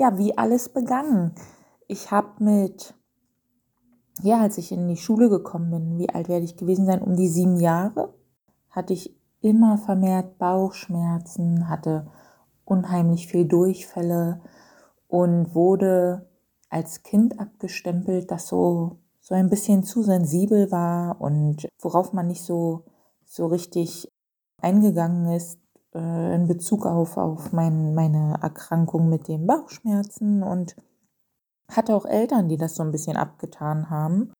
ja, wie alles begann. Ich habe mit, ja, als ich in die Schule gekommen bin, wie alt werde ich gewesen sein? Um die sieben Jahre hatte ich immer vermehrt Bauchschmerzen, hatte unheimlich viel Durchfälle und wurde als Kind abgestempelt, das so, so ein bisschen zu sensibel war und worauf man nicht so, so richtig eingegangen ist äh, in Bezug auf, auf mein, meine Erkrankung mit den Bauchschmerzen und hatte auch Eltern, die das so ein bisschen abgetan haben.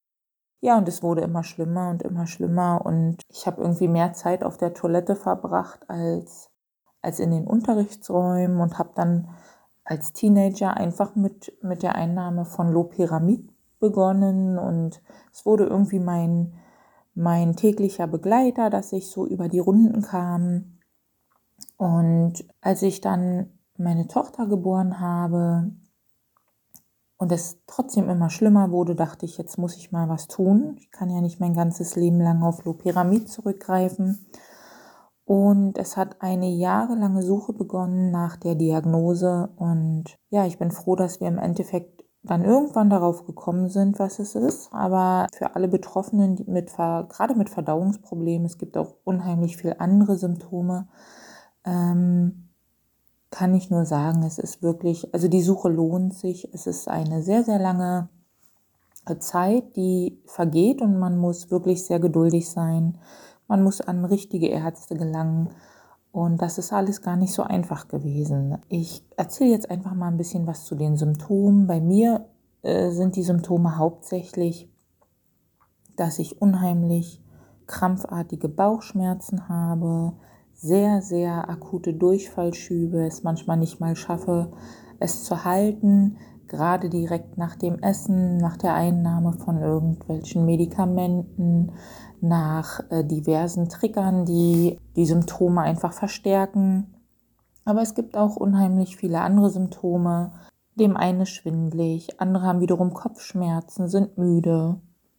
Ja, und es wurde immer schlimmer und immer schlimmer und ich habe irgendwie mehr Zeit auf der Toilette verbracht als, als in den Unterrichtsräumen und habe dann als Teenager einfach mit, mit der Einnahme von Loperamid begonnen und es wurde irgendwie mein, mein täglicher Begleiter, dass ich so über die Runden kam. Und als ich dann meine Tochter geboren habe, und es trotzdem immer schlimmer wurde, dachte ich, jetzt muss ich mal was tun. Ich kann ja nicht mein ganzes Leben lang auf Loperamid zurückgreifen. Und es hat eine jahrelange Suche begonnen nach der Diagnose. Und ja, ich bin froh, dass wir im Endeffekt dann irgendwann darauf gekommen sind, was es ist. Aber für alle Betroffenen mit gerade mit Verdauungsproblemen, es gibt auch unheimlich viel andere Symptome. Ähm, kann ich nur sagen, es ist wirklich, also die Suche lohnt sich. Es ist eine sehr, sehr lange Zeit, die vergeht und man muss wirklich sehr geduldig sein. Man muss an richtige Ärzte gelangen. Und das ist alles gar nicht so einfach gewesen. Ich erzähle jetzt einfach mal ein bisschen was zu den Symptomen. Bei mir äh, sind die Symptome hauptsächlich, dass ich unheimlich krampfartige Bauchschmerzen habe, sehr, sehr akute Durchfallschübe, es manchmal nicht mal schaffe, es zu halten, gerade direkt nach dem Essen, nach der Einnahme von irgendwelchen Medikamenten, nach äh, diversen Triggern, die die Symptome einfach verstärken. Aber es gibt auch unheimlich viele andere Symptome. Dem einen ist schwindlig, andere haben wiederum Kopfschmerzen, sind müde.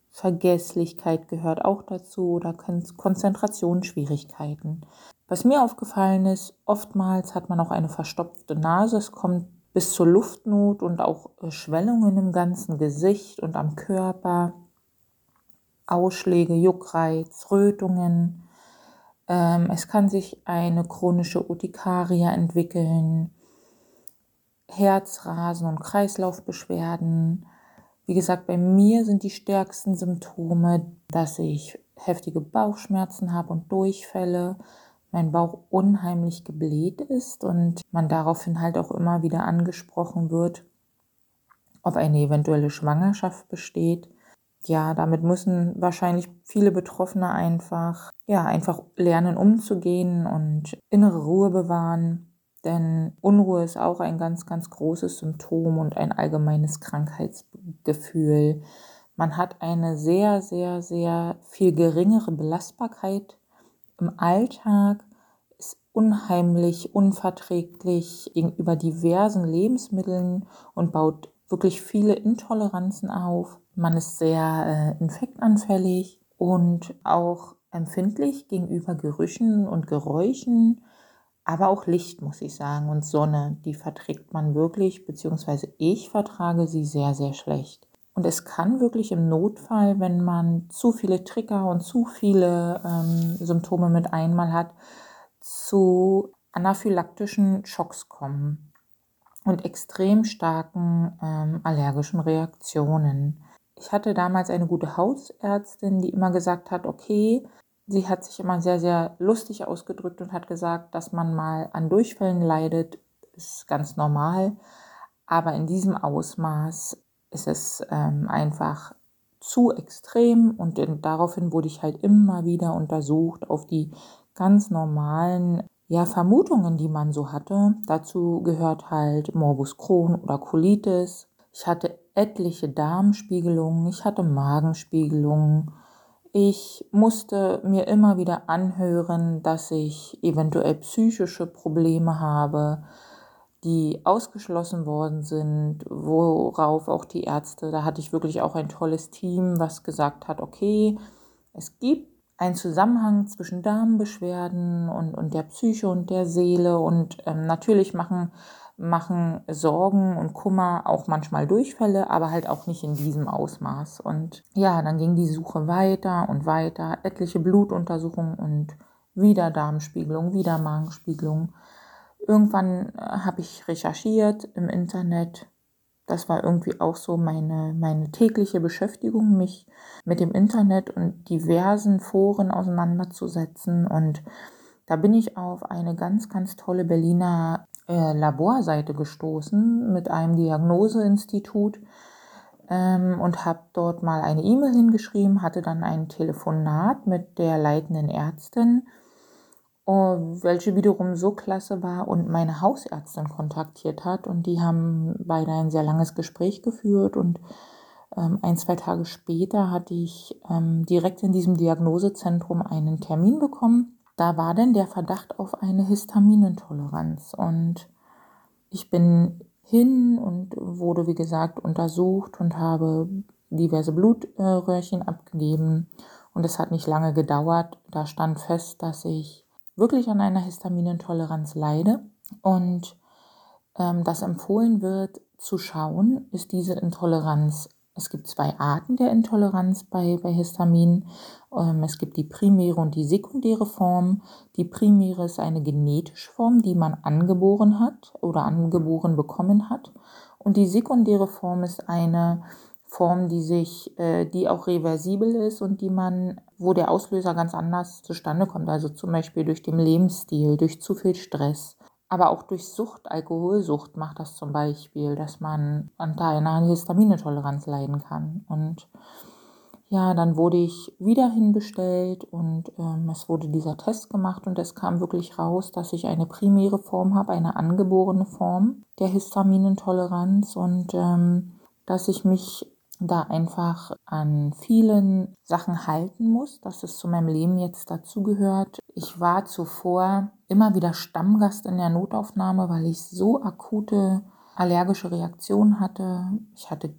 Vergesslichkeit gehört auch dazu oder Konzentrationsschwierigkeiten. Was mir aufgefallen ist, oftmals hat man auch eine verstopfte Nase. Es kommt bis zur Luftnot und auch äh, Schwellungen im ganzen Gesicht und am Körper. Ausschläge, Juckreiz, Rötungen. Ähm, es kann sich eine chronische Urtikaria entwickeln, Herzrasen und Kreislaufbeschwerden. Wie gesagt, bei mir sind die stärksten Symptome, dass ich heftige Bauchschmerzen habe und Durchfälle, mein Bauch unheimlich gebläht ist und man daraufhin halt auch immer wieder angesprochen wird, ob eine eventuelle Schwangerschaft besteht. Ja, damit müssen wahrscheinlich viele Betroffene einfach, ja, einfach lernen umzugehen und innere Ruhe bewahren. Denn Unruhe ist auch ein ganz, ganz großes Symptom und ein allgemeines Krankheitsgefühl. Man hat eine sehr, sehr, sehr viel geringere Belastbarkeit im Alltag ist unheimlich unverträglich gegenüber diversen Lebensmitteln und baut wirklich viele Intoleranzen auf. Man ist sehr äh, infektanfällig und auch empfindlich gegenüber Gerüchen und Geräuschen, aber auch Licht, muss ich sagen, und Sonne, die verträgt man wirklich, beziehungsweise ich vertrage sie sehr, sehr schlecht. Und es kann wirklich im Notfall, wenn man zu viele Trigger und zu viele ähm, Symptome mit einmal hat, zu anaphylaktischen Schocks kommen und extrem starken ähm, allergischen Reaktionen. Ich hatte damals eine gute Hausärztin, die immer gesagt hat, okay, sie hat sich immer sehr, sehr lustig ausgedrückt und hat gesagt, dass man mal an Durchfällen leidet, ist ganz normal. Aber in diesem Ausmaß ist es ähm, einfach zu extrem und in, daraufhin wurde ich halt immer wieder untersucht auf die ganz normalen ja, Vermutungen, die man so hatte. Dazu gehört halt Morbus Crohn oder Colitis. Ich hatte etliche Darmspiegelungen, ich hatte Magenspiegelungen. Ich musste mir immer wieder anhören, dass ich eventuell psychische Probleme habe die ausgeschlossen worden sind, worauf auch die Ärzte, da hatte ich wirklich auch ein tolles Team, was gesagt hat, okay, es gibt einen Zusammenhang zwischen Darmbeschwerden und, und der Psyche und der Seele und ähm, natürlich machen machen Sorgen und Kummer auch manchmal Durchfälle, aber halt auch nicht in diesem Ausmaß. Und ja, dann ging die Suche weiter und weiter, etliche Blutuntersuchungen und wieder Darmspiegelung, wieder Magenspiegelung. Irgendwann äh, habe ich recherchiert im Internet. Das war irgendwie auch so meine, meine tägliche Beschäftigung, mich mit dem Internet und diversen Foren auseinanderzusetzen. Und da bin ich auf eine ganz, ganz tolle Berliner äh, Laborseite gestoßen mit einem Diagnoseinstitut ähm, und habe dort mal eine E-Mail hingeschrieben, hatte dann ein Telefonat mit der leitenden Ärztin, welche wiederum so klasse war und meine Hausärztin kontaktiert hat und die haben beide ein sehr langes Gespräch geführt und ähm, ein, zwei Tage später hatte ich ähm, direkt in diesem Diagnosezentrum einen Termin bekommen da war denn der Verdacht auf eine Histaminintoleranz. Und ich bin hin und wurde, wie gesagt, untersucht und habe diverse Blutröhrchen abgegeben. Und es hat nicht lange gedauert. Da stand fest, dass ich wirklich an einer Histaminintoleranz leide. Und ähm, das empfohlen wird zu schauen, ist diese Intoleranz es gibt zwei Arten der Intoleranz bei, bei Histamin. Ähm, es gibt die primäre und die sekundäre Form. Die primäre ist eine genetische Form, die man angeboren hat oder angeboren bekommen hat. Und die sekundäre Form ist eine Form, die sich, äh, die auch reversibel ist und die man, wo der Auslöser ganz anders zustande kommt. Also zum Beispiel durch den Lebensstil, durch zu viel Stress, aber auch durch Sucht, Alkoholsucht macht das zum Beispiel, dass man unter einer Histaminintoleranz leiden kann. Und ja, dann wurde ich wieder hinbestellt und ähm, es wurde dieser Test gemacht und es kam wirklich raus, dass ich eine primäre Form habe, eine angeborene Form der Histaminintoleranz und ähm, dass ich mich da einfach an vielen Sachen halten muss, dass es zu meinem Leben jetzt dazugehört. Ich war zuvor immer wieder Stammgast in der Notaufnahme, weil ich so akute allergische Reaktionen hatte. Ich hatte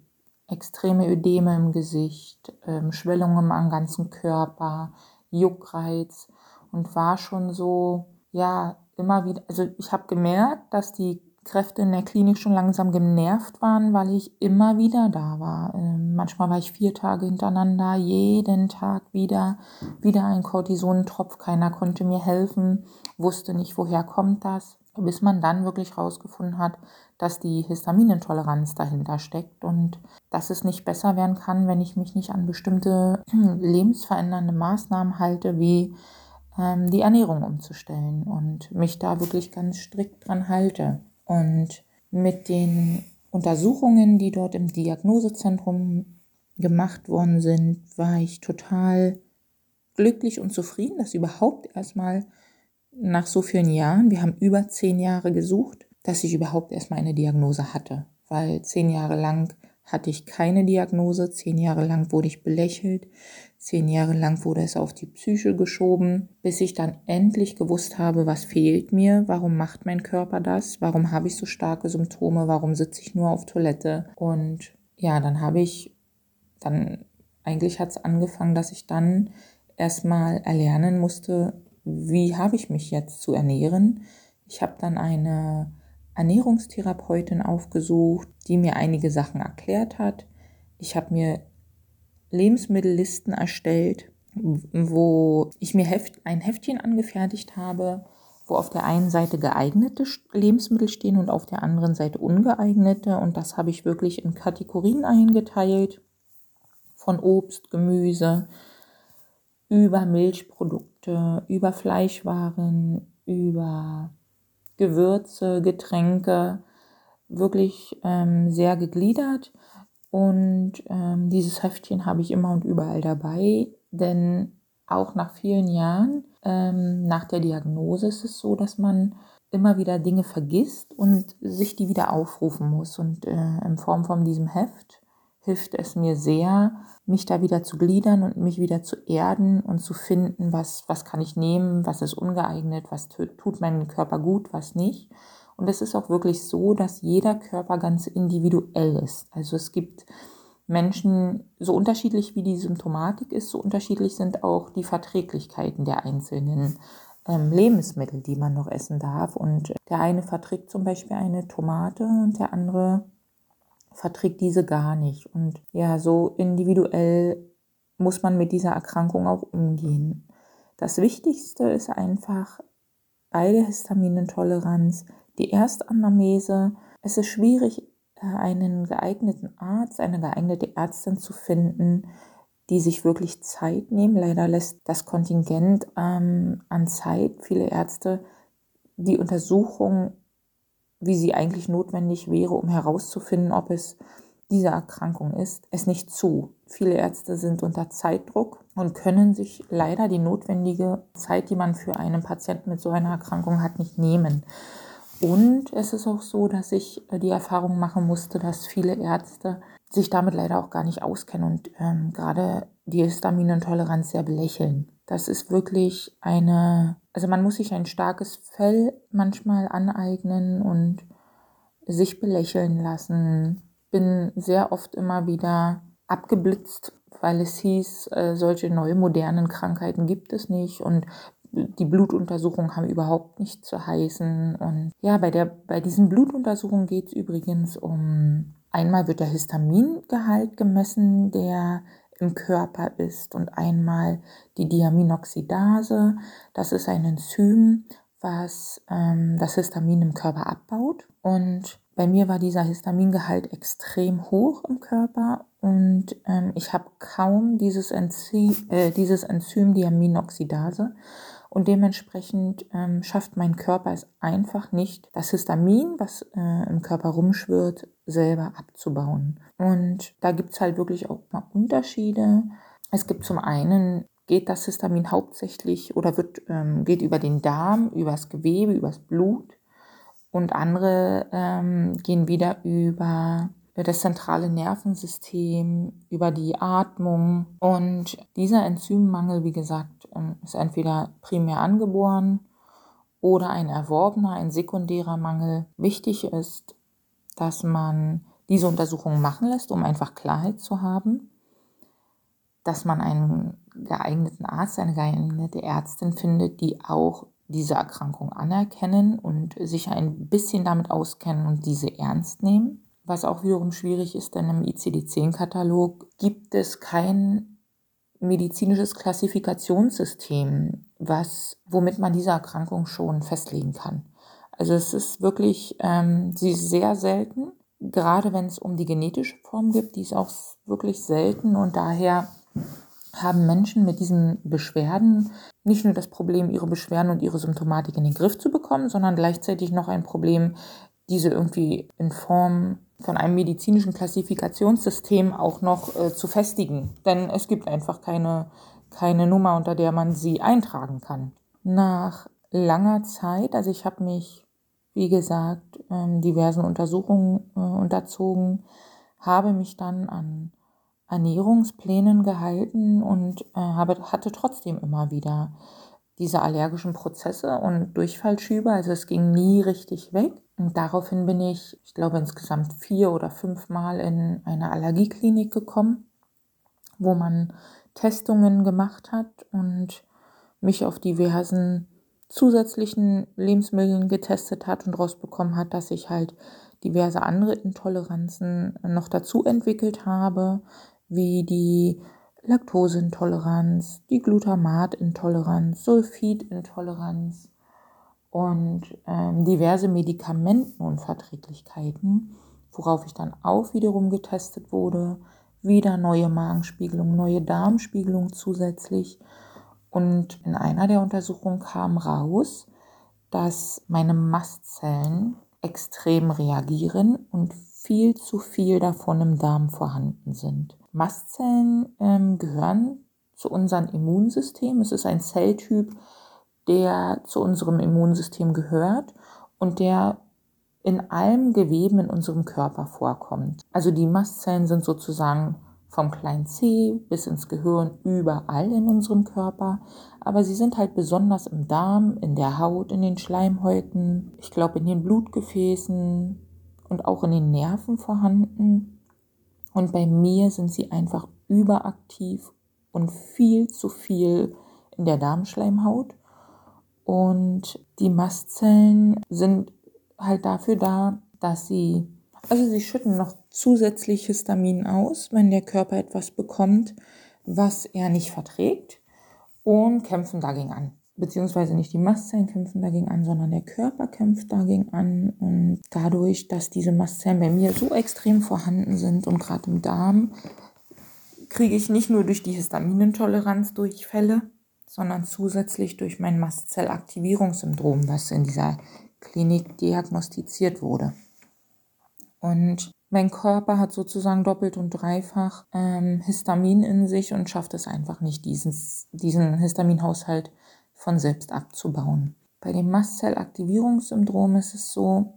extreme Ödeme im Gesicht, ähm, Schwellungen am ganzen Körper, Juckreiz und war schon so, ja, immer wieder, also ich habe gemerkt, dass die Kräfte in der Klinik schon langsam genervt waren, weil ich immer wieder da war. Ähm, manchmal war ich vier Tage hintereinander, jeden Tag wieder, wieder ein Cortisonentropf. Keiner konnte mir helfen, wusste nicht, woher kommt das, bis man dann wirklich rausgefunden hat, dass die Histaminintoleranz dahinter steckt und dass es nicht besser werden kann, wenn ich mich nicht an bestimmte lebensverändernde Maßnahmen halte, wie ähm, die Ernährung umzustellen und mich da wirklich ganz strikt dran halte. Und mit den Untersuchungen, die dort im Diagnosezentrum gemacht worden sind, war ich total glücklich und zufrieden, dass überhaupt erstmal nach so vielen Jahren, wir haben über zehn Jahre gesucht, dass ich überhaupt erstmal eine Diagnose hatte, weil zehn Jahre lang hatte ich keine Diagnose, zehn Jahre lang wurde ich belächelt, zehn Jahre lang wurde es auf die Psyche geschoben, bis ich dann endlich gewusst habe, was fehlt mir, warum macht mein Körper das, warum habe ich so starke Symptome, warum sitze ich nur auf Toilette. Und ja, dann habe ich, dann eigentlich hat es angefangen, dass ich dann erstmal erlernen musste, wie habe ich mich jetzt zu ernähren. Ich habe dann eine Ernährungstherapeutin aufgesucht, die mir einige Sachen erklärt hat. Ich habe mir Lebensmittellisten erstellt, wo ich mir Heft, ein Heftchen angefertigt habe, wo auf der einen Seite geeignete Lebensmittel stehen und auf der anderen Seite ungeeignete. Und das habe ich wirklich in Kategorien eingeteilt. Von Obst, Gemüse, über Milchprodukte, über Fleischwaren, über Gewürze, Getränke, wirklich ähm, sehr gegliedert. Und ähm, dieses Heftchen habe ich immer und überall dabei, denn auch nach vielen Jahren ähm, nach der Diagnose ist es so, dass man immer wieder Dinge vergisst und sich die wieder aufrufen muss. Und äh, in Form von diesem Heft hilft es mir sehr, mich da wieder zu gliedern und mich wieder zu erden und zu finden, was, was kann ich nehmen, was ist ungeeignet, was tut meinem Körper gut, was nicht. Und es ist auch wirklich so, dass jeder Körper ganz individuell ist. Also es gibt Menschen, so unterschiedlich wie die Symptomatik ist, so unterschiedlich sind auch die Verträglichkeiten der einzelnen ähm, Lebensmittel, die man noch essen darf. Und der eine verträgt zum Beispiel eine Tomate und der andere verträgt diese gar nicht. Und ja, so individuell muss man mit dieser Erkrankung auch umgehen. Das Wichtigste ist einfach bei der Histaminintoleranz die Erstanamnese. Es ist schwierig, äh, einen geeigneten Arzt, eine geeignete Ärztin zu finden, die sich wirklich Zeit nehmen. Leider lässt das Kontingent ähm, an Zeit viele Ärzte die Untersuchung, wie sie eigentlich notwendig wäre, um herauszufinden, ob es diese Erkrankung ist, es nicht zu. Viele Ärzte sind unter Zeitdruck und können sich leider die notwendige Zeit, die man für einen Patienten mit so einer Erkrankung hat, nicht nehmen. Und es ist auch so, dass ich äh, die Erfahrung machen musste, dass viele Ärzte sich damit leider auch gar nicht auskennen und ähm, gerade die Histaminintoleranz sehr belächeln. Das ist wirklich eine, also man muss sich ein starkes Fell manchmal aneignen und sich belächeln lassen. Bin sehr oft immer wieder abgeblitzt, weil es hieß, äh, solche neue modernen Krankheiten gibt es nicht und die Blutuntersuchungen haben überhaupt nicht zu heißen. Und ja, bei, der, bei diesen Blutuntersuchungen geht es übrigens um, einmal wird der Histamingehalt gemessen, der im Körper ist und einmal die Diaminoxidase. Das ist ein Enzym, was ähm, das Histamin im Körper abbaut. Und bei mir war dieser Histamingehalt extrem hoch im Körper und ähm, ich habe kaum dieses, Enzym, äh, dieses Enzym Diaminoxidase. Und dementsprechend ähm, schafft mein Körper es einfach nicht, das Histamin, was äh, im Körper rumschwirrt, selber abzubauen. Und da gibt es halt wirklich auch mal Unterschiede. Es gibt zum einen geht das Histamin hauptsächlich oder wird, ähm, geht über den Darm, übers Gewebe, übers Blut und andere ähm, gehen wieder über das zentrale Nervensystem, über die Atmung. Und dieser Enzymmangel, wie gesagt, ist entweder primär angeboren oder ein erworbener, ein sekundärer Mangel. Wichtig ist, dass man diese Untersuchungen machen lässt, um einfach Klarheit zu haben, dass man einen geeigneten Arzt, eine geeignete Ärztin findet, die auch diese Erkrankung anerkennen und sich ein bisschen damit auskennen und diese ernst nehmen was auch wiederum schwierig ist, denn im ICD-10-Katalog gibt es kein medizinisches Klassifikationssystem, was, womit man diese Erkrankung schon festlegen kann. Also es ist wirklich, ähm, sie ist sehr selten, gerade wenn es um die genetische Form geht, die ist auch wirklich selten und daher haben Menschen mit diesen Beschwerden nicht nur das Problem, ihre Beschwerden und ihre Symptomatik in den Griff zu bekommen, sondern gleichzeitig noch ein Problem, diese irgendwie in Form von einem medizinischen Klassifikationssystem auch noch äh, zu festigen. Denn es gibt einfach keine, keine Nummer, unter der man sie eintragen kann. Nach langer Zeit, also ich habe mich, wie gesagt, äh, diversen Untersuchungen äh, unterzogen, habe mich dann an Ernährungsplänen gehalten und äh, habe, hatte trotzdem immer wieder diese allergischen Prozesse und Durchfallschübe. Also es ging nie richtig weg. Und daraufhin bin ich, ich glaube, insgesamt vier oder fünf Mal in eine Allergieklinik gekommen, wo man Testungen gemacht hat und mich auf diversen zusätzlichen Lebensmitteln getestet hat und rausbekommen hat, dass ich halt diverse andere Intoleranzen noch dazu entwickelt habe, wie die Laktoseintoleranz, die Glutamatintoleranz, Sulfidintoleranz und ähm, diverse Medikamentenunverträglichkeiten, worauf ich dann auch wiederum getestet wurde, wieder neue Magenspiegelung, neue Darmspiegelung zusätzlich. Und in einer der Untersuchungen kam raus, dass meine Mastzellen extrem reagieren und viel zu viel davon im Darm vorhanden sind. Mastzellen ähm, gehören zu unserem Immunsystem. Es ist ein Zelltyp, der zu unserem Immunsystem gehört und der in allen Geweben in unserem Körper vorkommt. Also die Mastzellen sind sozusagen vom kleinen C bis ins Gehirn überall in unserem Körper, aber sie sind halt besonders im Darm, in der Haut, in den Schleimhäuten, ich glaube in den Blutgefäßen und auch in den Nerven vorhanden. Und bei mir sind sie einfach überaktiv und viel zu viel in der Darmschleimhaut Und die Mastzellen sind halt dafür da, dass sie, also sie schütten noch zusätzlich Histamin aus, wenn der Körper etwas bekommt, was er nicht verträgt und kämpfen dagegen an. Beziehungsweise nicht die Mastzellen kämpfen dagegen an, sondern der Körper kämpft dagegen an. Und dadurch, dass diese Mastzellen bei mir so extrem vorhanden sind und gerade im Darm, kriege ich nicht nur durch die Histaminintoleranz Durchfälle, sondern zusätzlich durch mein Mastzellaktivierungssyndrom, was in dieser Klinik diagnostiziert wurde. Und mein Körper hat sozusagen doppelt und dreifach ähm, Histamin in sich und schafft es einfach nicht, dieses, diesen Histaminhaushalt von selbst abzubauen. Bei dem Mastzellaktivierungssyndrom ist es so,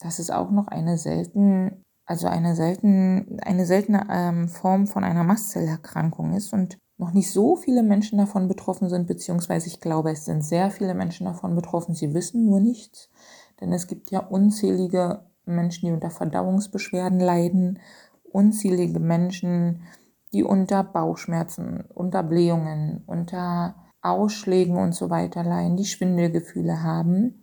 dass es auch noch eine selten, also eine selten, eine seltene ähm, Form von einer Mastzellerkrankung ist und noch nicht so viele Menschen davon betroffen sind, beziehungsweise ich glaube, es sind sehr viele Menschen davon betroffen. Sie wissen nur nichts, denn es gibt ja unzählige Menschen, die unter Verdauungsbeschwerden leiden, unzählige Menschen, die unter Bauchschmerzen, unter Blähungen, unter Ausschlägen und so weiter leiden, die Schwindelgefühle haben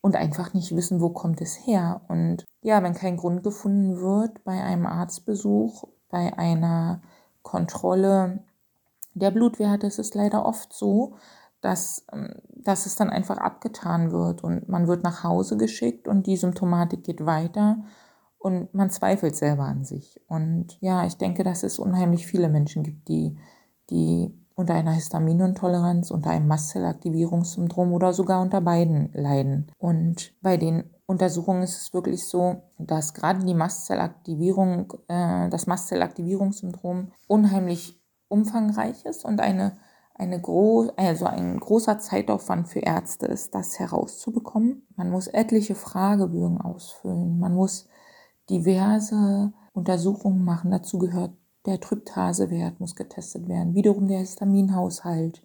und einfach nicht wissen, wo kommt es her. Und ja, wenn kein Grund gefunden wird bei einem Arztbesuch, bei einer Kontrolle der Blutwerte, ist es leider oft so, dass, ähm, dass es dann einfach abgetan wird und man wird nach Hause geschickt und die Symptomatik geht weiter und man zweifelt selber an sich. Und ja, ich denke, dass es unheimlich viele Menschen gibt, die, die unter einer Histaminintoleranz, unter einem Mastzellaktivierungssyndrom oder sogar unter beiden leiden. Und bei den Untersuchungen ist es wirklich so, dass gerade die Mastzellaktivierung, äh, das Mastzellaktivierungssyndrom unheimlich umfangreich ist und eine eine gro also ein großer Zeitaufwand für Ärzte ist, das herauszubekommen. Man muss etliche Fragebögen ausfüllen. Man muss diverse Untersuchungen machen. Dazu gehört der Tryptasewert muss getestet werden. Wiederum der Histaminhaushalt.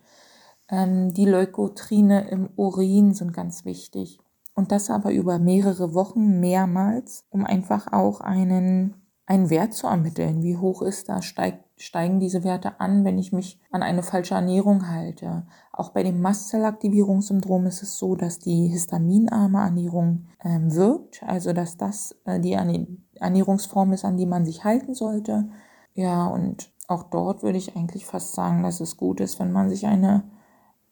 Ähm, die Leukotrine im Urin sind ganz wichtig. Und das aber über mehrere Wochen mehrmals, um einfach auch einen einen Wert zu ermitteln. Wie hoch ist das? Steigt, steigen diese Werte an, wenn ich mich an eine falsche Ernährung halte? Auch bei dem Mastzellaktivierungssyndrom ist es so, dass die histaminarme Ernährung ähm, wirkt, also dass das äh, die Ernährungsform ist, an die man sich halten sollte. Ja, und auch dort würde ich eigentlich fast sagen, dass es gut ist, wenn man sich eine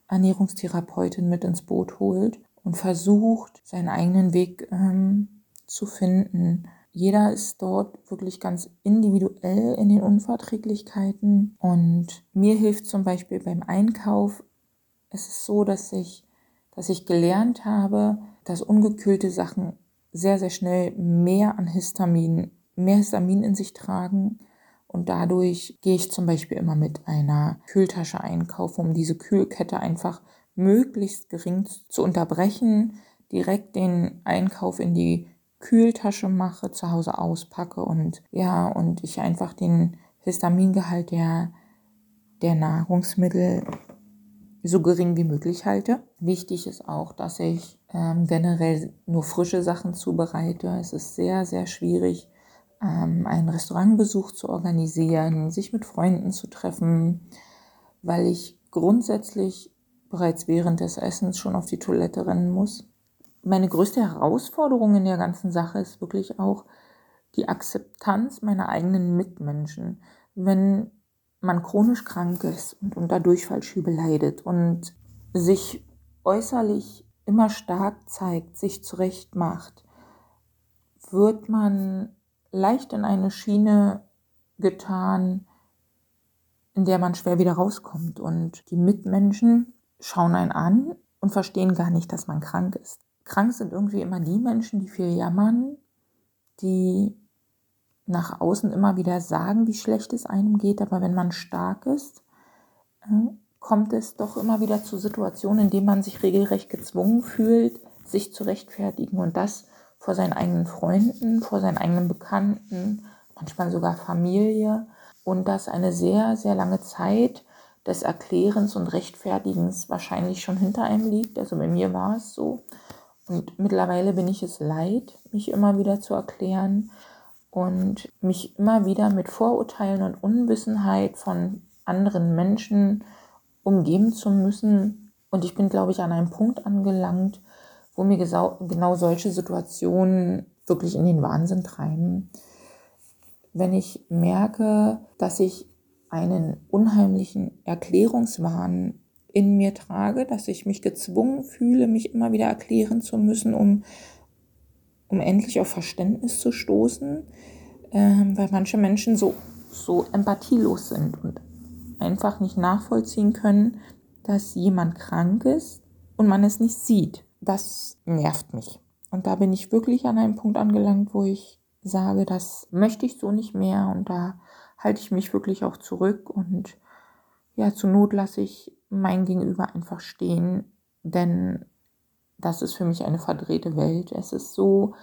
Ernährungstherapeutin mit ins Boot holt und versucht, seinen eigenen Weg ähm, zu finden jeder ist dort wirklich ganz individuell in den Unverträglichkeiten. Und mir hilft zum Beispiel beim Einkauf, es ist so, dass ich, dass ich gelernt habe, dass ungekühlte Sachen sehr, sehr schnell mehr an Histamin, mehr Histamin in sich tragen. Und dadurch gehe ich zum Beispiel immer mit einer Kühltasche einkaufen, um diese Kühlkette einfach möglichst gering zu unterbrechen, direkt den Einkauf in die Kühltasche mache, zu Hause auspacke und ja, und ich einfach den Histamingehalt der, der Nahrungsmittel so gering wie möglich halte. Wichtig ist auch, dass ich ähm, generell nur frische Sachen zubereite. Es ist sehr, sehr schwierig, ähm, einen Restaurantbesuch zu organisieren, sich mit Freunden zu treffen, weil ich grundsätzlich bereits während des Essens schon auf die Toilette rennen muss meine größte Herausforderung in der ganzen Sache ist wirklich auch die Akzeptanz meiner eigenen Mitmenschen. Wenn man chronisch krank ist und unter Durchfallschübe leidet und sich äußerlich immer stark zeigt, sich zurecht macht, wird man leicht in eine Schiene getan, in der man schwer wieder rauskommt. Und die Mitmenschen schauen einen an und verstehen gar nicht, dass man krank ist. Krank sind irgendwie immer die Menschen, die viel jammern, die nach außen immer wieder sagen, wie schlecht es einem geht, aber wenn man stark ist, äh, kommt es doch immer wieder zu Situationen, in denen man sich regelrecht gezwungen fühlt, sich zu rechtfertigen und das vor seinen eigenen Freunden, vor seinen eigenen Bekannten, manchmal sogar Familie und das eine sehr, sehr lange Zeit des Erklärens und Rechtfertigens wahrscheinlich schon hinter einem liegt. Also bei mir war es so. Und mittlerweile bin ich es leid, mich immer wieder zu erklären und mich immer wieder mit Vorurteilen und Unwissenheit von anderen Menschen umgeben zu müssen, Und ich bin, glaube ich, an einem Punkt angelangt, wo mir genau solche Situationen wirklich in den Wahnsinn treiben. Wenn ich merke, dass ich einen unheimlichen Erklärungswahn in mir trage, dass ich mich gezwungen fühle, mich immer wieder erklären zu müssen, um, um endlich auf Verständnis zu stoßen, äh, weil manche Menschen so, so empathielos sind und einfach nicht nachvollziehen können, dass jemand krank ist und man es nicht sieht. Das nervt mich. Und da bin ich wirklich an einem Punkt angelangt, wo ich sage, das möchte ich so nicht mehr und da halte ich mich wirklich auch zurück und ja, zur Not lasse ich mein Gegenüber einfach stehen, denn das ist für mich eine verdrehte Welt. Es ist so,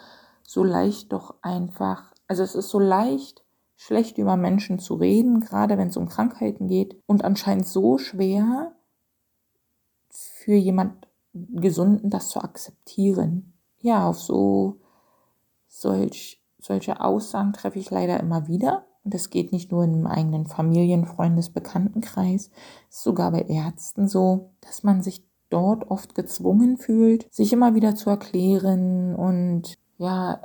so leicht doch einfach, also es ist so leicht, schlecht über Menschen zu reden, gerade wenn es um Krankheiten geht und anscheinend so schwer für jemand Gesunden das zu akzeptieren. Ja, auf so solch, solche Aussagen treffe ich leider immer wieder. Und es geht nicht nur im eigenen Familien-, Freundes-, Bekanntenkreis, es ist sogar bei Ärzten so, dass man sich dort oft gezwungen fühlt, sich immer wieder zu erklären. Und ja,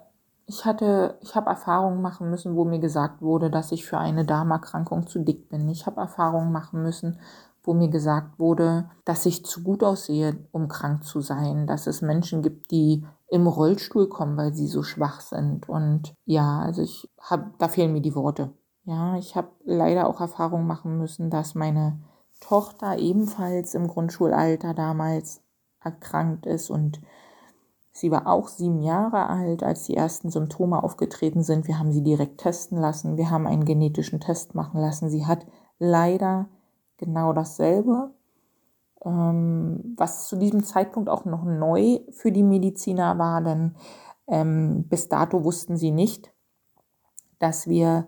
ich hatte, ich habe Erfahrungen machen müssen, wo mir gesagt wurde, dass ich für eine Darmerkrankung zu dick bin. Ich habe Erfahrungen machen müssen, wo mir gesagt wurde, dass ich zu gut aussehe, um krank zu sein, dass es Menschen gibt, die im Rollstuhl kommen, weil sie so schwach sind. Und ja, also ich habe, da fehlen mir die Worte. Ja, ich habe leider auch Erfahrungen machen müssen, dass meine Tochter ebenfalls im Grundschulalter damals erkrankt ist und sie war auch sieben Jahre alt, als die ersten Symptome aufgetreten sind. Wir haben sie direkt testen lassen, wir haben einen genetischen Test machen lassen. Sie hat leider genau dasselbe ähm, was zu diesem Zeitpunkt auch noch neu für die Mediziner war, denn ähm, bis dato wussten sie nicht, dass wir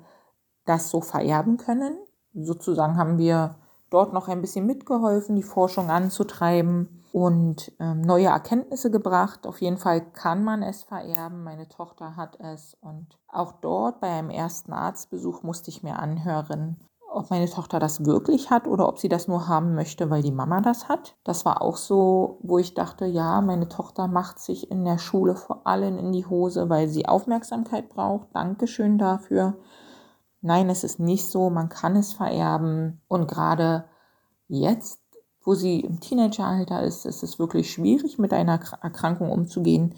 das so vererben können. Sozusagen haben wir dort noch ein bisschen mitgeholfen, die Forschung anzutreiben und ähm, neue Erkenntnisse gebracht. Auf jeden Fall kann man es vererben. Meine Tochter hat es und auch dort bei einem ersten Arztbesuch musste ich mir anhören, ob meine Tochter das wirklich hat oder ob sie das nur haben möchte, weil die Mama das hat. Das war auch so, wo ich dachte, ja, meine Tochter macht sich in der Schule vor allem in die Hose, weil sie Aufmerksamkeit braucht. Dankeschön dafür. Nein, es ist nicht so, man kann es vererben. Und gerade jetzt, wo sie im Teenageralter ist, ist es wirklich schwierig, mit einer Erkrankung umzugehen,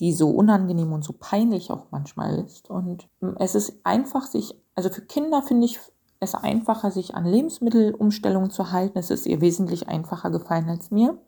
die so unangenehm und so peinlich auch manchmal ist. Und es ist einfach sich, also für Kinder finde ich es einfacher, sich an Lebensmittelumstellungen zu halten. Es ist ihr wesentlich einfacher gefallen als mir.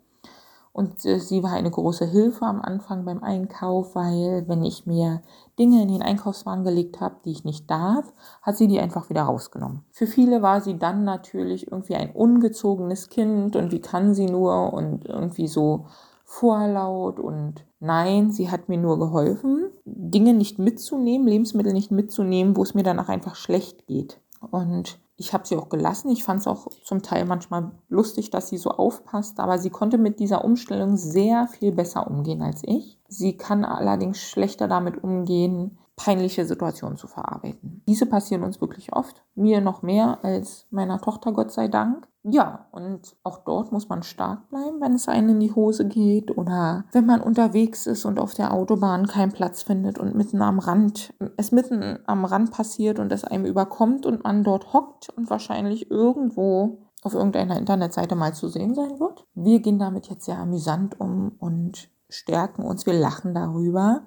Und äh, sie war eine große Hilfe am Anfang beim Einkauf, weil wenn ich mir Dinge in den Einkaufswagen gelegt habe, die ich nicht darf, hat sie die einfach wieder rausgenommen. Für viele war sie dann natürlich irgendwie ein ungezogenes Kind und wie kann sie nur und irgendwie so vorlaut und nein, sie hat mir nur geholfen, Dinge nicht mitzunehmen, Lebensmittel nicht mitzunehmen, wo es mir danach einfach schlecht geht. Und ich habe sie auch gelassen. Ich fand es auch zum Teil manchmal lustig, dass sie so aufpasst, aber sie konnte mit dieser Umstellung sehr viel besser umgehen als ich. Sie kann allerdings schlechter damit umgehen, peinliche Situationen zu verarbeiten. Diese passieren uns wirklich oft, mir noch mehr als meiner Tochter, Gott sei Dank. Ja, und auch dort muss man stark bleiben, wenn es einem in die Hose geht oder wenn man unterwegs ist und auf der Autobahn keinen Platz findet und mitten am Rand, es mitten am Rand passiert und es einem überkommt und man dort hockt und wahrscheinlich irgendwo auf irgendeiner Internetseite mal zu sehen sein wird. Wir gehen damit jetzt sehr amüsant um und stärken uns, wir lachen darüber.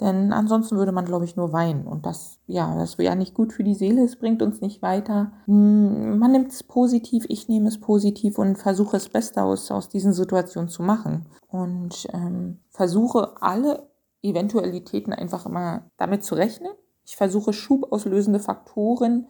Denn ansonsten würde man, glaube ich, nur weinen. Und das, ja, das wäre ja nicht gut für die Seele. Es bringt uns nicht weiter. Hm, man nimmt es positiv, ich nehme es positiv und versuche es Beste aus, aus diesen Situationen zu machen. Und ähm, versuche alle Eventualitäten einfach immer damit zu rechnen. Ich versuche schubauslösende Faktoren,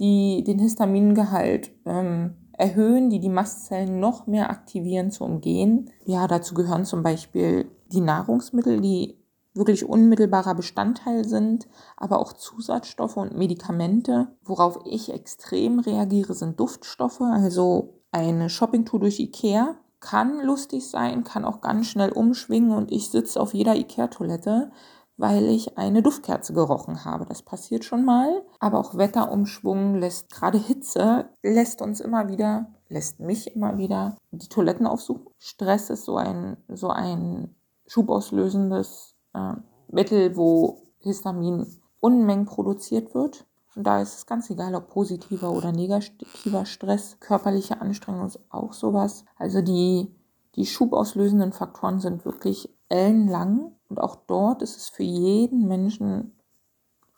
die den Histamingehalt ähm, erhöhen, die die Mastzellen noch mehr aktivieren, zu umgehen. Ja, dazu gehören zum Beispiel die Nahrungsmittel, die wirklich unmittelbarer Bestandteil sind, aber auch Zusatzstoffe und Medikamente. Worauf ich extrem reagiere, sind Duftstoffe. Also eine Shoppingtour durch Ikea kann lustig sein, kann auch ganz schnell umschwingen und ich sitze auf jeder Ikea-Toilette, weil ich eine Duftkerze gerochen habe. Das passiert schon mal. Aber auch Wetterumschwung lässt, gerade Hitze, lässt uns immer wieder lässt mich immer wieder die Toiletten aufsuchen. Stress ist so ein, so ein schubauslösendes äh, Mittel, wo Histamin Unmengen produziert wird. Und da ist es ganz egal, ob positiver oder negativer Stress, körperliche Anstrengung ist auch sowas. Also die, die schubauslösenden Faktoren sind wirklich ellenlang. Und auch dort ist es für jeden Menschen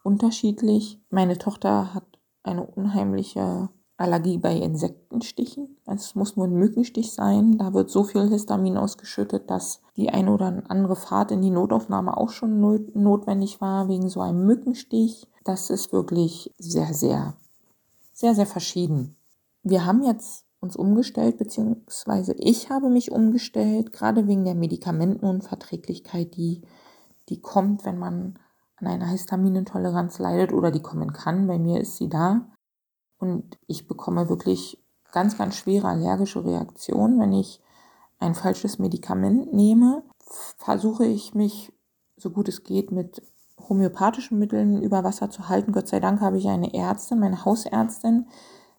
unterschiedlich. Meine Tochter hat eine unheimliche Allergie bei Insektenstichen. Es muss nur ein Mückenstich sein. Da wird so viel Histamin ausgeschüttet, dass die eine oder andere Fahrt in die Notaufnahme auch schon notwendig war wegen so einem Mückenstich. Das ist wirklich sehr, sehr, sehr, sehr verschieden. Wir haben jetzt uns umgestellt, beziehungsweise ich habe mich umgestellt, gerade wegen der Medikamentenunverträglichkeit, die, die kommt, wenn man an einer Histaminintoleranz leidet oder die kommen kann. Bei mir ist sie da. Und ich bekomme wirklich ganz, ganz schwere allergische Reaktionen, wenn ich ein falsches Medikament nehme. Versuche ich mich, so gut es geht, mit homöopathischen Mitteln über Wasser zu halten. Gott sei Dank habe ich eine Ärztin, meine Hausärztin,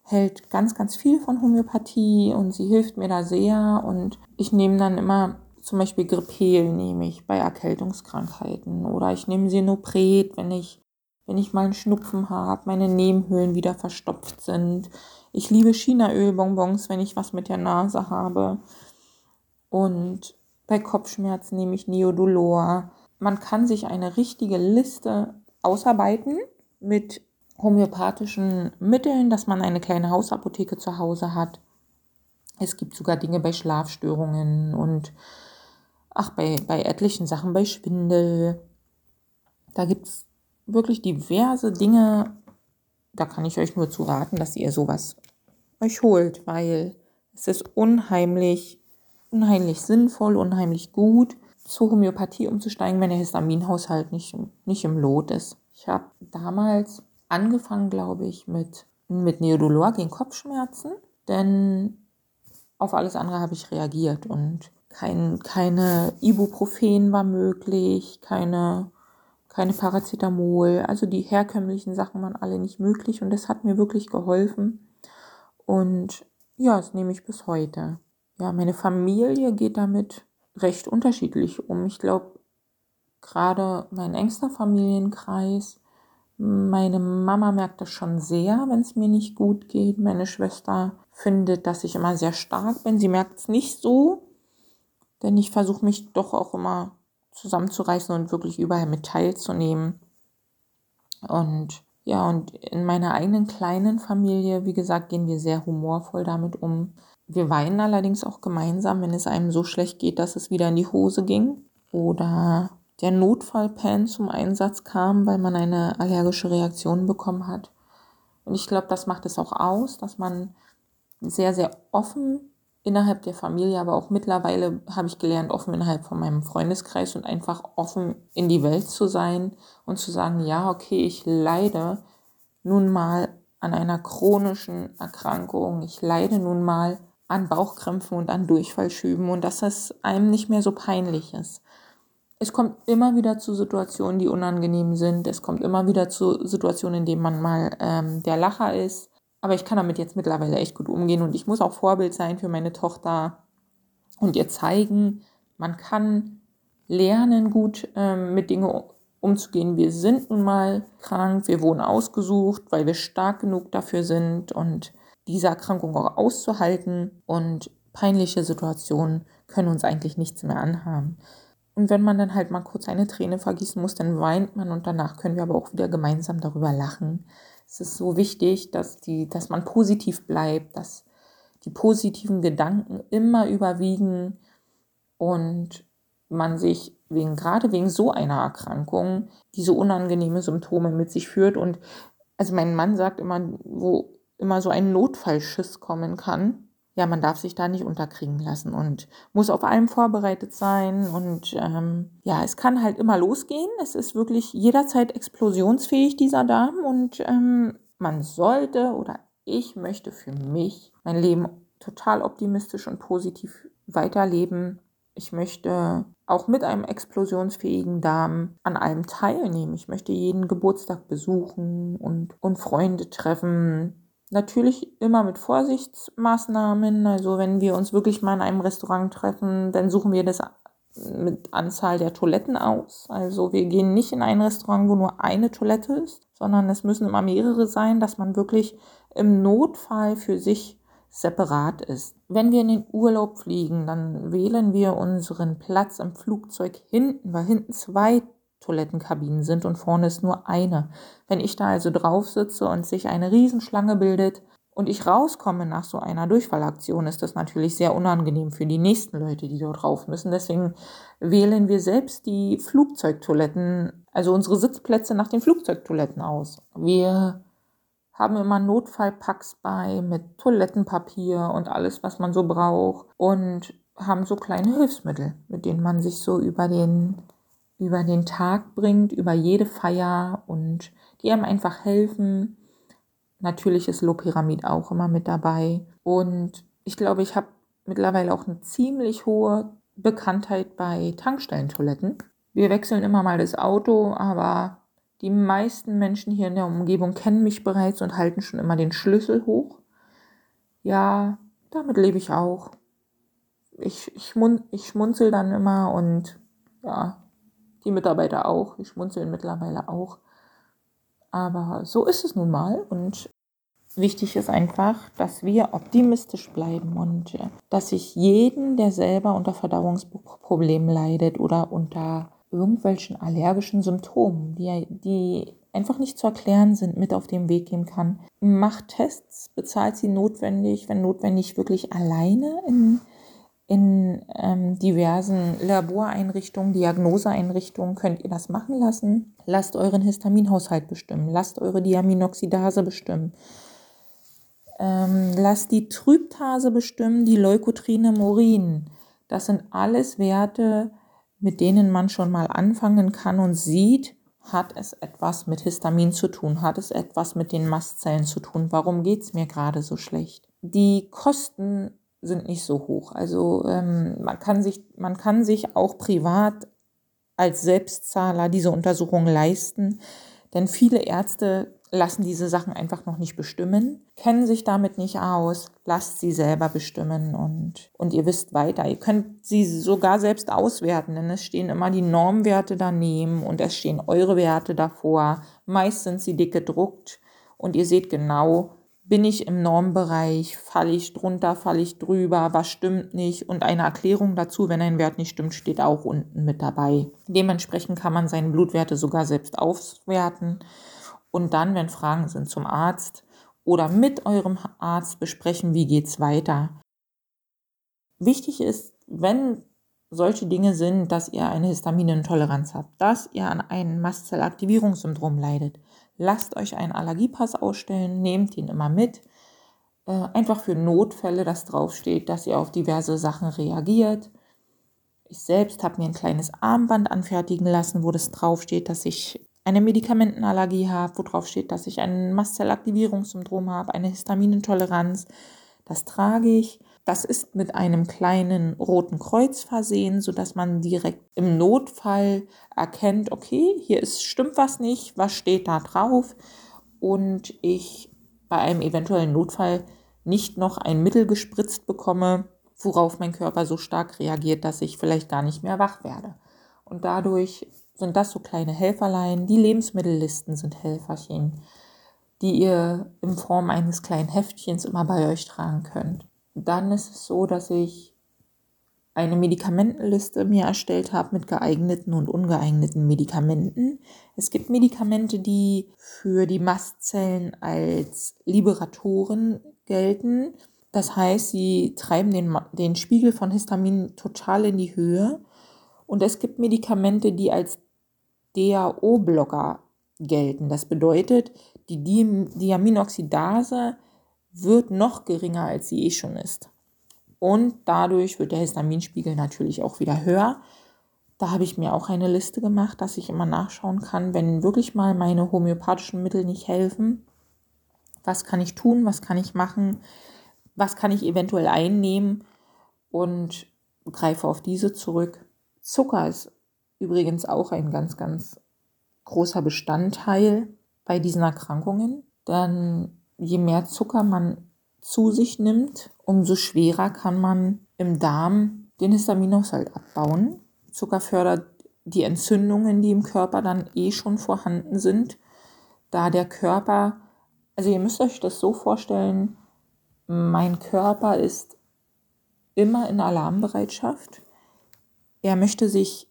hält ganz, ganz viel von Homöopathie und sie hilft mir da sehr. Und ich nehme dann immer zum Beispiel Grippel nehme ich bei Erkältungskrankheiten oder ich nehme Sinopret, wenn ich wenn ich mal einen Schnupfen habe, meine Nebenhöhlen wieder verstopft sind. Ich liebe Chinaölbonbons, wenn ich was mit der Nase habe. Und bei Kopfschmerzen nehme ich Neodolor. Man kann sich eine richtige Liste ausarbeiten mit homöopathischen Mitteln, dass man eine kleine Hausapotheke zu Hause hat. Es gibt sogar Dinge bei Schlafstörungen und ach, bei, bei etlichen Sachen, bei Schwindel. Da gibt es wirklich diverse Dinge. Da kann ich euch nur zu raten, dass ihr sowas euch holt, weil es ist unheimlich, unheimlich sinnvoll, unheimlich gut, zur Homöopathie umzusteigen, wenn der Histaminhaushalt nicht, nicht im Lot ist. Ich habe damals angefangen, glaube ich, mit, mit Neodolor gegen Kopfschmerzen, denn auf alles andere habe ich reagiert und kein, keine Ibuprofen war möglich, keine keine Paracetamol. Also die herkömmlichen Sachen waren alle nicht möglich und das hat mir wirklich geholfen. Und ja, das nehme ich bis heute. Ja, meine Familie geht damit recht unterschiedlich um. Ich glaube, gerade mein engster Familienkreis, meine Mama merkt das schon sehr, wenn es mir nicht gut geht. Meine Schwester findet, dass ich immer sehr stark bin. Sie merkt es nicht so, denn ich versuche mich doch auch immer zusammenzureißen und wirklich überall mit teilzunehmen. Und ja, und in meiner eigenen kleinen Familie, wie gesagt, gehen wir sehr humorvoll damit um. Wir weinen allerdings auch gemeinsam, wenn es einem so schlecht geht, dass es wieder in die Hose ging. Oder der Notfallpan zum Einsatz kam, weil man eine allergische Reaktion bekommen hat. Und ich glaube, das macht es auch aus, dass man sehr, sehr offen innerhalb der Familie, aber auch mittlerweile habe ich gelernt, offen innerhalb von meinem Freundeskreis und einfach offen in die Welt zu sein und zu sagen, ja, okay, ich leide nun mal an einer chronischen Erkrankung, ich leide nun mal an Bauchkrämpfen und an Durchfallschüben und dass es einem nicht mehr so peinlich ist. Es kommt immer wieder zu Situationen, die unangenehm sind. Es kommt immer wieder zu Situationen, in denen man mal ähm, der Lacher ist aber ich kann damit jetzt mittlerweile echt gut umgehen und ich muss auch Vorbild sein für meine Tochter und ihr zeigen, man kann lernen, gut ähm, mit Dingen umzugehen. Wir sind nun mal krank, wir wurden ausgesucht, weil wir stark genug dafür sind und diese Erkrankung auch auszuhalten und peinliche Situationen können uns eigentlich nichts mehr anhaben. Und wenn man dann halt mal kurz eine Träne vergießen muss, dann weint man und danach können wir aber auch wieder gemeinsam darüber lachen. Es ist so wichtig, dass, die, dass man positiv bleibt, dass die positiven Gedanken immer überwiegen und man sich wegen, gerade wegen so einer Erkrankung diese unangenehme Symptome mit sich führt. Und also mein Mann sagt immer, wo immer so ein Notfallschiss kommen kann, ja, man darf sich da nicht unterkriegen lassen und muss auf allem vorbereitet sein. Und ähm, ja, es kann halt immer losgehen. Es ist wirklich jederzeit explosionsfähig, dieser Darm. Und ähm, man sollte oder ich möchte für mich mein Leben total optimistisch und positiv weiterleben. Ich möchte auch mit einem explosionsfähigen Darm an allem teilnehmen. Ich möchte jeden Geburtstag besuchen und, und Freunde treffen Natürlich immer mit Vorsichtsmaßnahmen. Also wenn wir uns wirklich mal in einem Restaurant treffen, dann suchen wir das mit Anzahl der Toiletten aus. Also wir gehen nicht in ein Restaurant, wo nur eine Toilette ist, sondern es müssen immer mehrere sein, dass man wirklich im Notfall für sich separat ist. Wenn wir in den Urlaub fliegen, dann wählen wir unseren Platz im Flugzeug hinten, weil hinten zwei Toilettenkabinen sind und vorne ist nur eine. Wenn ich da also drauf sitze und sich eine Riesenschlange bildet, und ich rauskomme nach so einer Durchfallaktion, ist das natürlich sehr unangenehm für die nächsten Leute, die dort drauf müssen. Deswegen wählen wir selbst die Flugzeugtoiletten, also unsere Sitzplätze nach den Flugzeugtoiletten aus. Wir haben immer Notfallpacks bei mit Toilettenpapier und alles, was man so braucht und haben so kleine Hilfsmittel, mit denen man sich so über den über den Tag bringt, über jede Feier und die einem einfach helfen Natürlich ist Loperamid auch immer mit dabei. Und ich glaube, ich habe mittlerweile auch eine ziemlich hohe Bekanntheit bei Tankstellentoiletten. Wir wechseln immer mal das Auto, aber die meisten Menschen hier in der Umgebung kennen mich bereits und halten schon immer den Schlüssel hoch. Ja, damit lebe ich auch. Ich, ich, ich schmunzel dann immer und ja, die Mitarbeiter auch. Die schmunzeln mittlerweile auch. Aber so ist es nun mal und Wichtig ist einfach, dass wir optimistisch bleiben und äh, dass ich jeden, der selber unter Verdauungsproblemen leidet oder unter irgendwelchen allergischen Symptomen, die, die einfach nicht zu erklären sind, mit auf den Weg geben kann. Macht Tests, bezahlt sie notwendig, wenn notwendig wirklich alleine in, in ähm, diversen Laboreinrichtungen, Diagnoseeinrichtungen könnt ihr das machen lassen. Lasst euren Histaminhaushalt bestimmen, lasst eure Diaminoxidase bestimmen ähm, lass die Trübtase bestimmen, die Leukotrine im Urin. Das sind alles Werte, mit denen man schon mal anfangen kann und sieht, hat es etwas mit Histamin zu tun, hat es etwas mit den Mastzellen zu tun, warum geht es mir gerade so schlecht. Die Kosten sind nicht so hoch. Also ähm, man, kann sich, man kann sich auch privat als Selbstzahler diese Untersuchung leisten, denn viele Ärzte lassen diese Sachen einfach noch nicht bestimmen, kennen sich damit nicht aus, lasst sie selber bestimmen und, und ihr wisst weiter. Ihr könnt sie sogar selbst auswerten, denn es stehen immer die Normwerte daneben und es stehen eure Werte davor. Meist sind sie dick gedruckt und ihr seht genau, bin ich im Normbereich, falle ich drunter, falle ich drüber, was stimmt nicht und eine Erklärung dazu, wenn ein Wert nicht stimmt, steht auch unten mit dabei. Dementsprechend kann man seine Blutwerte sogar selbst auswerten und dann, wenn Fragen sind, zum Arzt oder mit eurem Arzt besprechen, wie geht es weiter. Wichtig ist, wenn solche Dinge sind, dass ihr eine Histaminintoleranz habt, dass ihr an einem Mastzellaktivierungssyndrom leidet, lasst euch einen Allergiepass ausstellen, nehmt ihn immer mit. Äh, einfach für Notfälle, dass draufsteht, dass ihr auf diverse Sachen reagiert. Ich selbst habe mir ein kleines Armband anfertigen lassen, wo das draufsteht, dass ich eine Medikamentenallergie habe, wo drauf steht, dass ich ein Mastzellaktivierungssyndrom habe, eine Histaminintoleranz. Das trage ich. Das ist mit einem kleinen roten Kreuz versehen, sodass man direkt im Notfall erkennt, okay, hier ist, stimmt was nicht, was steht da drauf und ich bei einem eventuellen Notfall nicht noch ein Mittel gespritzt bekomme, worauf mein Körper so stark reagiert, dass ich vielleicht gar nicht mehr wach werde. Und dadurch sind das so kleine Helferlein. Die Lebensmittellisten sind Helferchen, die ihr in Form eines kleinen Heftchens immer bei euch tragen könnt. Dann ist es so, dass ich eine Medikamentenliste mir erstellt habe mit geeigneten und ungeeigneten Medikamenten. Es gibt Medikamente, die für die Mastzellen als Liberatoren gelten. Das heißt, sie treiben den, den Spiegel von Histamin total in die Höhe. Und es gibt Medikamente, die als DAO-Blocker gelten. Das bedeutet, die Diaminoxidase wird noch geringer, als sie eh schon ist. Und dadurch wird der Histaminspiegel natürlich auch wieder höher. Da habe ich mir auch eine Liste gemacht, dass ich immer nachschauen kann, wenn wirklich mal meine homöopathischen Mittel nicht helfen. Was kann ich tun? Was kann ich machen? Was kann ich eventuell einnehmen? Und greife auf diese zurück. Zucker ist übrigens auch ein ganz, ganz großer Bestandteil bei diesen Erkrankungen. Dann je mehr Zucker man zu sich nimmt, umso schwerer kann man im Darm den Histaminhaushalt abbauen. Zucker fördert die Entzündungen, die im Körper dann eh schon vorhanden sind, da der Körper, also ihr müsst euch das so vorstellen, mein Körper ist immer in Alarmbereitschaft. Er möchte sich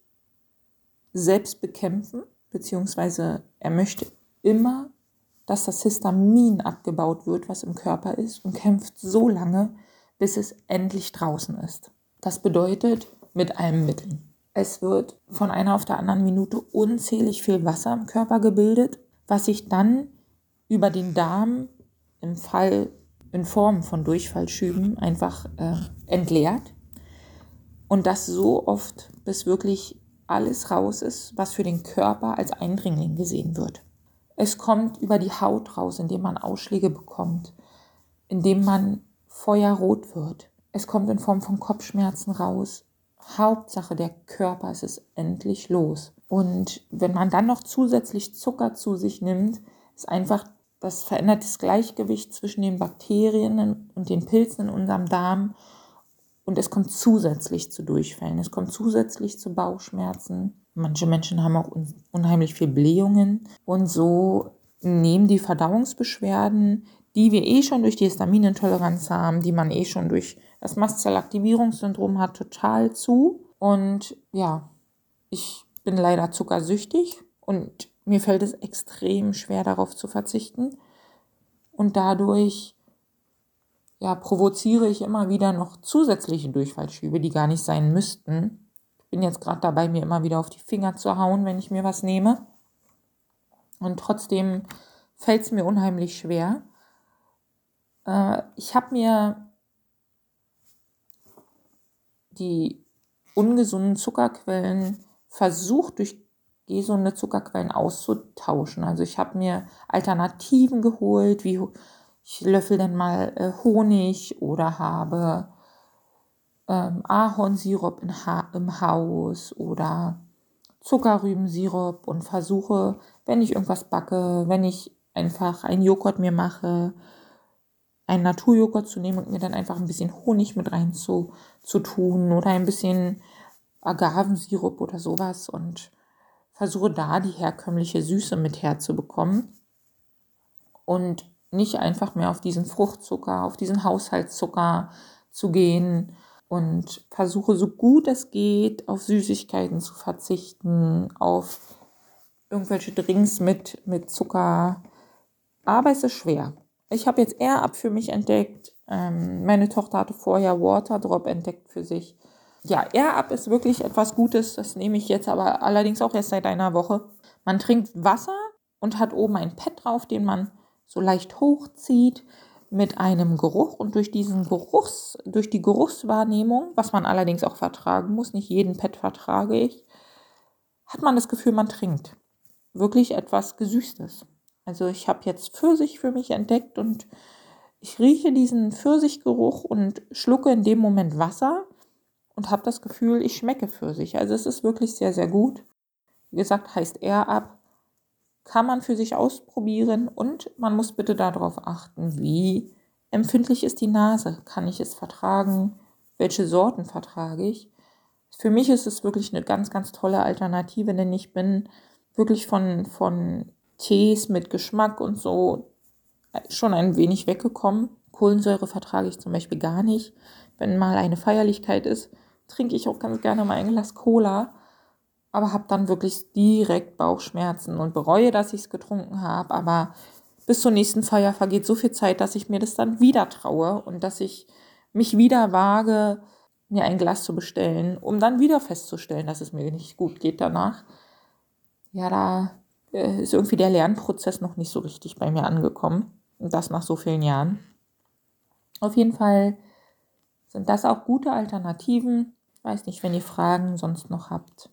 selbst bekämpfen, beziehungsweise er möchte immer, dass das Histamin abgebaut wird, was im Körper ist, und kämpft so lange, bis es endlich draußen ist. Das bedeutet mit allen Mitteln. Es wird von einer auf der anderen Minute unzählig viel Wasser im Körper gebildet, was sich dann über den Darm im Fall in Form von Durchfallschüben einfach äh, entleert. Und das so oft, bis wirklich alles raus ist, was für den Körper als Eindringling gesehen wird. Es kommt über die Haut raus, indem man Ausschläge bekommt, indem man feuerrot wird. Es kommt in Form von Kopfschmerzen raus. Hauptsache, der Körper ist es endlich los. Und wenn man dann noch zusätzlich Zucker zu sich nimmt, ist einfach das verändert das Gleichgewicht zwischen den Bakterien und den Pilzen in unserem Darm. Und es kommt zusätzlich zu Durchfällen. Es kommt zusätzlich zu Bauchschmerzen. Manche Menschen haben auch unheimlich viel Blähungen. Und so nehmen die Verdauungsbeschwerden, die wir eh schon durch die Histaminintoleranz haben, die man eh schon durch das Mastzellaktivierungssyndrom hat, total zu. Und ja, ich bin leider zuckersüchtig und mir fällt es extrem schwer, darauf zu verzichten. Und dadurch ja, provoziere ich immer wieder noch zusätzliche Durchfallschübe, die gar nicht sein müssten. Bin jetzt gerade dabei, mir immer wieder auf die Finger zu hauen, wenn ich mir was nehme. Und trotzdem fällt es mir unheimlich schwer. Äh, ich habe mir die ungesunden Zuckerquellen versucht durch gesunde Zuckerquellen auszutauschen. Also ich habe mir Alternativen geholt, wie ich löffel dann mal äh, Honig oder habe ähm, Ahornsirup ha im Haus oder Zuckerrübensirup und versuche, wenn ich irgendwas backe, wenn ich einfach einen Joghurt mir mache, einen Naturjoghurt zu nehmen und mir dann einfach ein bisschen Honig mit rein zu, zu tun oder ein bisschen Agavensirup oder sowas und versuche da die herkömmliche Süße mit herzubekommen und nicht einfach mehr auf diesen Fruchtzucker, auf diesen Haushaltszucker zu gehen und versuche so gut es geht auf Süßigkeiten zu verzichten, auf irgendwelche Drinks mit, mit Zucker. Aber es ist schwer. Ich habe jetzt Air-Up für mich entdeckt. Ähm, meine Tochter hatte vorher Waterdrop entdeckt für sich. Ja, Air-Up ist wirklich etwas Gutes. Das nehme ich jetzt aber allerdings auch erst seit einer Woche. Man trinkt Wasser und hat oben ein Pad drauf, den man so leicht hochzieht mit einem Geruch und durch diesen Geruchs, durch die Geruchswahrnehmung, was man allerdings auch vertragen muss, nicht jeden Pad vertrage ich, hat man das Gefühl, man trinkt wirklich etwas Gesüßtes. Also ich habe jetzt Pfirsich für mich entdeckt und ich rieche diesen Pfirsichgeruch und schlucke in dem Moment Wasser und habe das Gefühl, ich schmecke Pfirsich. Also es ist wirklich sehr, sehr gut. Wie gesagt, heißt er ab. Kann man für sich ausprobieren und man muss bitte darauf achten, wie empfindlich ist die Nase. Kann ich es vertragen? Welche Sorten vertrage ich? Für mich ist es wirklich eine ganz, ganz tolle Alternative, denn ich bin wirklich von, von Tees mit Geschmack und so schon ein wenig weggekommen. Kohlensäure vertrage ich zum Beispiel gar nicht. Wenn mal eine Feierlichkeit ist, trinke ich auch ganz gerne mal ein Glas Cola, aber habe dann wirklich direkt Bauchschmerzen und bereue, dass ich es getrunken habe. Aber bis zur nächsten Feier vergeht so viel Zeit, dass ich mir das dann wieder traue und dass ich mich wieder wage, mir ein Glas zu bestellen, um dann wieder festzustellen, dass es mir nicht gut geht danach. Ja, da äh, ist irgendwie der Lernprozess noch nicht so richtig bei mir angekommen. Und das nach so vielen Jahren. Auf jeden Fall sind das auch gute Alternativen. Ich weiß nicht, wenn ihr Fragen sonst noch habt.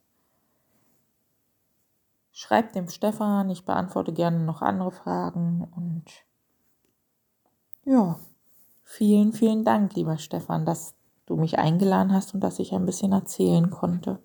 Schreibt dem Stefan, ich beantworte gerne noch andere Fragen und ja, vielen, vielen Dank, lieber Stefan, dass du mich eingeladen hast und dass ich ein bisschen erzählen konnte.